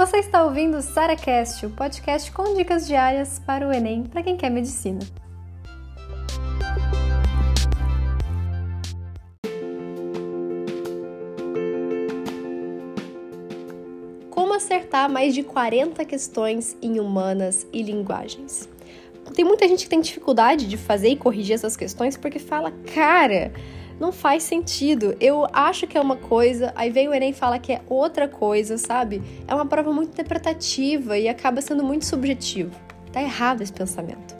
Você está ouvindo o SaraCast, o podcast com dicas diárias para o Enem para quem quer medicina. Como acertar mais de 40 questões em humanas e linguagens? Tem muita gente que tem dificuldade de fazer e corrigir essas questões porque fala, cara, não faz sentido. Eu acho que é uma coisa, aí vem o Enem fala que é outra coisa, sabe? É uma prova muito interpretativa e acaba sendo muito subjetivo. Tá errado esse pensamento.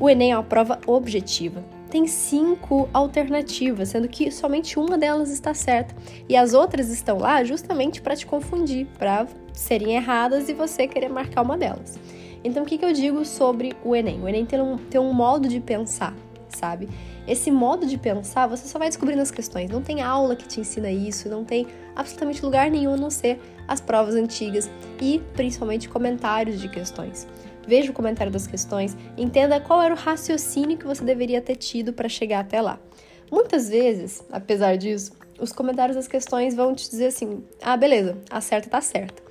O Enem é uma prova objetiva. Tem cinco alternativas, sendo que somente uma delas está certa. E as outras estão lá justamente para te confundir, para serem erradas e você querer marcar uma delas. Então, o que, que eu digo sobre o Enem? O Enem tem um, tem um modo de pensar, sabe? Esse modo de pensar você só vai descobrindo as questões. Não tem aula que te ensina isso, não tem absolutamente lugar nenhum a não ser as provas antigas e principalmente comentários de questões. Veja o comentário das questões, entenda qual era o raciocínio que você deveria ter tido para chegar até lá. Muitas vezes, apesar disso, os comentários das questões vão te dizer assim: ah, beleza, a certa tá certa.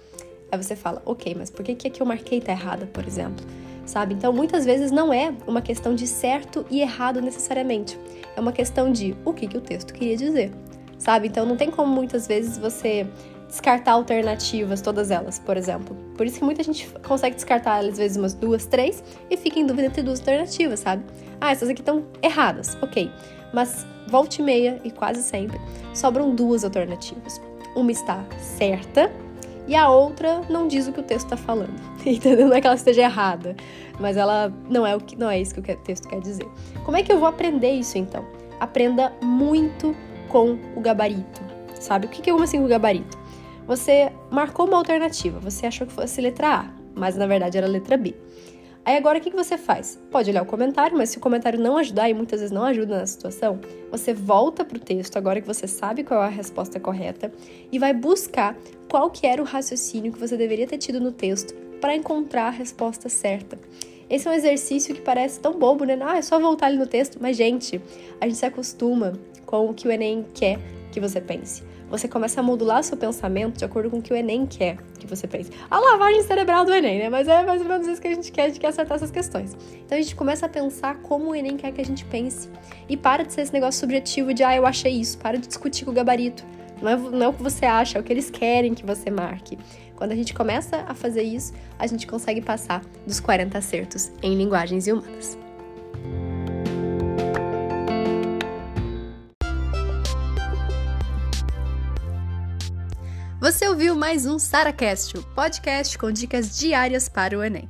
Aí você fala, ok, mas por que, que aqui eu marquei tá errada, por exemplo? Sabe? Então, muitas vezes não é uma questão de certo e errado necessariamente. É uma questão de o que, que o texto queria dizer, sabe? Então, não tem como muitas vezes você descartar alternativas, todas elas, por exemplo. Por isso que muita gente consegue descartar, às vezes, umas duas, três e fica em dúvida entre duas alternativas, sabe? Ah, essas aqui estão erradas, ok. Mas volte e meia, e quase sempre, sobram duas alternativas. Uma está certa e a outra não diz o que o texto está falando. Entendeu? Não é que ela esteja errada, mas ela não é o que não é isso que o texto quer dizer. Como é que eu vou aprender isso então? Aprenda muito com o gabarito. Sabe? O que é uma assim com o gabarito? Você marcou uma alternativa, você achou que fosse letra A, mas na verdade era letra B. Aí agora o que, você faz? Pode olhar o comentário, mas se o comentário não ajudar, e muitas vezes não ajuda na situação, você volta para o texto, agora que você sabe qual é a resposta correta, e vai buscar qual que era o raciocínio que você deveria ter tido no texto para encontrar a resposta certa. Esse é um exercício que parece tão bobo, né? Ah, é só voltar ali no texto. Mas, gente, a gente se acostuma com o que o Enem quer que você pense você começa a modular seu pensamento de acordo com o que o Enem quer que você pense. A lavagem cerebral do Enem, né? Mas é mais ou menos isso que a gente quer, a gente quer acertar essas questões. Então a gente começa a pensar como o Enem quer que a gente pense. E para de ser esse negócio subjetivo de, ah, eu achei isso. Para de discutir com o gabarito. Não é, não é o que você acha, é o que eles querem que você marque. Quando a gente começa a fazer isso, a gente consegue passar dos 40 acertos em linguagens humanas. Você ouviu mais um SaraCast, o podcast com dicas diárias para o Enem.